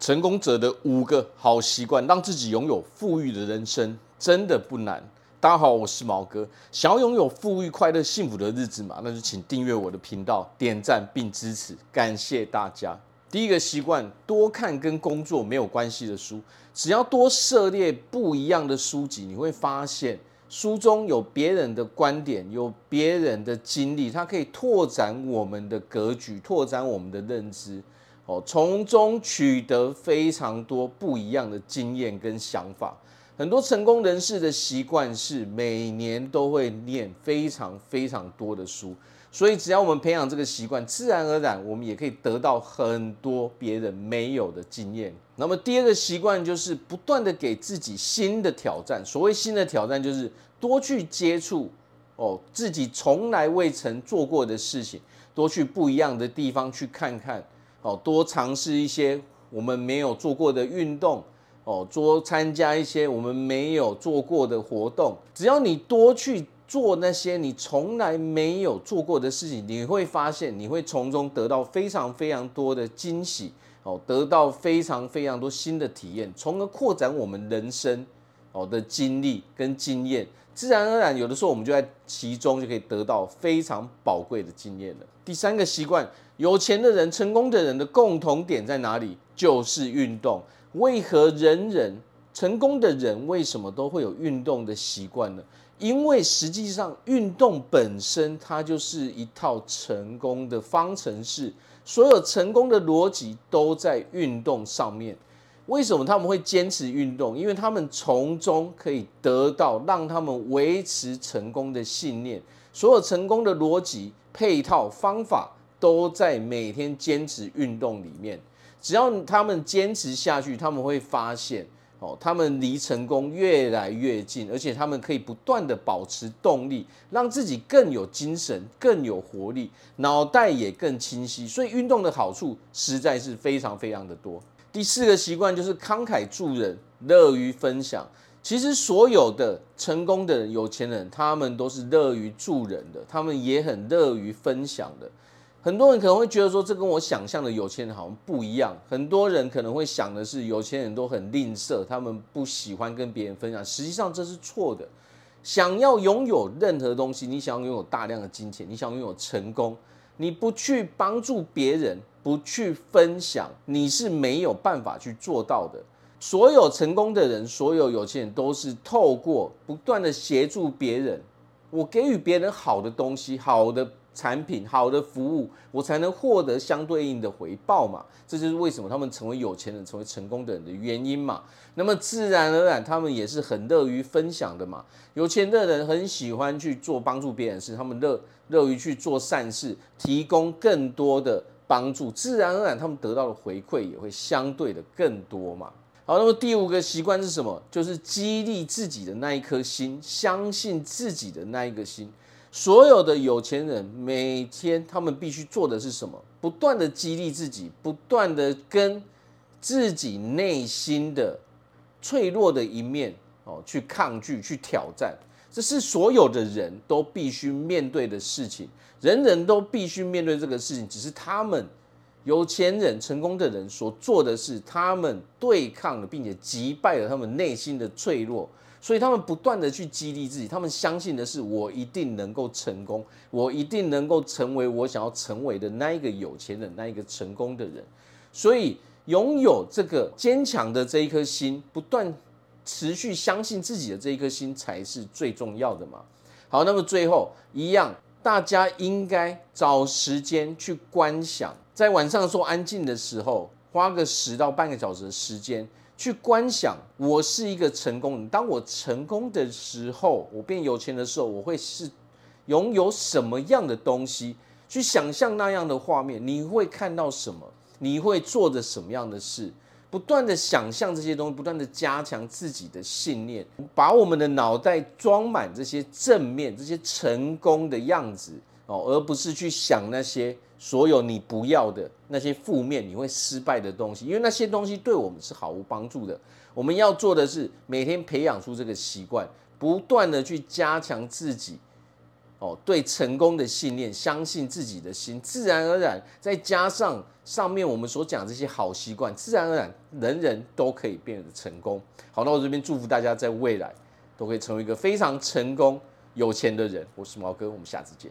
成功者的五个好习惯，让自己拥有富裕的人生，真的不难。大家好，我是毛哥。想要拥有富裕、快乐、幸福的日子嘛？那就请订阅我的频道，点赞并支持，感谢大家。第一个习惯，多看跟工作没有关系的书。只要多涉猎不一样的书籍，你会发现书中有别人的观点，有别人的经历，它可以拓展我们的格局，拓展我们的认知。哦，从中取得非常多不一样的经验跟想法。很多成功人士的习惯是每年都会念非常非常多的书，所以只要我们培养这个习惯，自然而然我们也可以得到很多别人没有的经验。那么第二个习惯就是不断的给自己新的挑战。所谓新的挑战，就是多去接触哦自己从来未曾做过的事情，多去不一样的地方去看看。哦，多尝试一些我们没有做过的运动，哦，多参加一些我们没有做过的活动。只要你多去做那些你从来没有做过的事情，你会发现你会从中得到非常非常多的惊喜，哦，得到非常非常多新的体验，从而扩展我们人生哦的经历跟经验。自然而然，有的时候我们就在其中就可以得到非常宝贵的经验了。第三个习惯。有钱的人、成功的人的共同点在哪里？就是运动。为何人人成功的人为什么都会有运动的习惯呢？因为实际上运动本身它就是一套成功的方程式，所有成功的逻辑都在运动上面。为什么他们会坚持运动？因为他们从中可以得到让他们维持成功的信念。所有成功的逻辑、配套、方法。都在每天坚持运动里面，只要他们坚持下去，他们会发现哦，他们离成功越来越近，而且他们可以不断的保持动力，让自己更有精神、更有活力，脑袋也更清晰。所以运动的好处实在是非常非常的多。第四个习惯就是慷慨助人，乐于分享。其实所有的成功的、有钱人，他们都是乐于助人的，他们也很乐于分享的。很多人可能会觉得说，这跟我想象的有钱人好像不一样。很多人可能会想的是，有钱人都很吝啬，他们不喜欢跟别人分享。实际上这是错的。想要拥有任何东西，你想要拥有大量的金钱，你想拥有成功，你不去帮助别人，不去分享，你是没有办法去做到的。所有成功的人，所有有钱人都是透过不断的协助别人，我给予别人好的东西，好的。产品好的服务，我才能获得相对应的回报嘛。这就是为什么他们成为有钱人、成为成功的人的原因嘛。那么自然而然，他们也是很乐于分享的嘛。有钱的人很喜欢去做帮助别人的事，他们乐乐于去做善事，提供更多的帮助，自然而然他们得到的回馈也会相对的更多嘛。好，那么第五个习惯是什么？就是激励自己的那一颗心，相信自己的那一个心。所有的有钱人每天他们必须做的是什么？不断的激励自己，不断的跟自己内心的脆弱的一面哦去抗拒、去挑战，这是所有的人都必须面对的事情。人人都必须面对这个事情，只是他们有钱人、成功的人所做的是，他们对抗了并且击败了他们内心的脆弱。所以他们不断的去激励自己，他们相信的是我一定能够成功，我一定能够成为我想要成为的那一个有钱人，那一个成功的人。所以拥有这个坚强的这一颗心，不断持续相信自己的这一颗心才是最重要的嘛。好，那么最后一样，大家应该找时间去观想，在晚上说安静的时候，花个十到半个小时的时间。去观想，我是一个成功人。当我成功的时候，我变有钱的时候，我会是拥有什么样的东西？去想象那样的画面，你会看到什么？你会做着什么样的事？不断的想象这些东西，不断的加强自己的信念，把我们的脑袋装满这些正面、这些成功的样子哦，而不是去想那些。所有你不要的那些负面，你会失败的东西，因为那些东西对我们是毫无帮助的。我们要做的是每天培养出这个习惯，不断的去加强自己哦，对成功的信念，相信自己的心，自然而然再加上上面我们所讲这些好习惯，自然而然人人都可以变得成功。好，那我这边祝福大家在未来都可以成为一个非常成功、有钱的人。我是毛哥，我们下次见。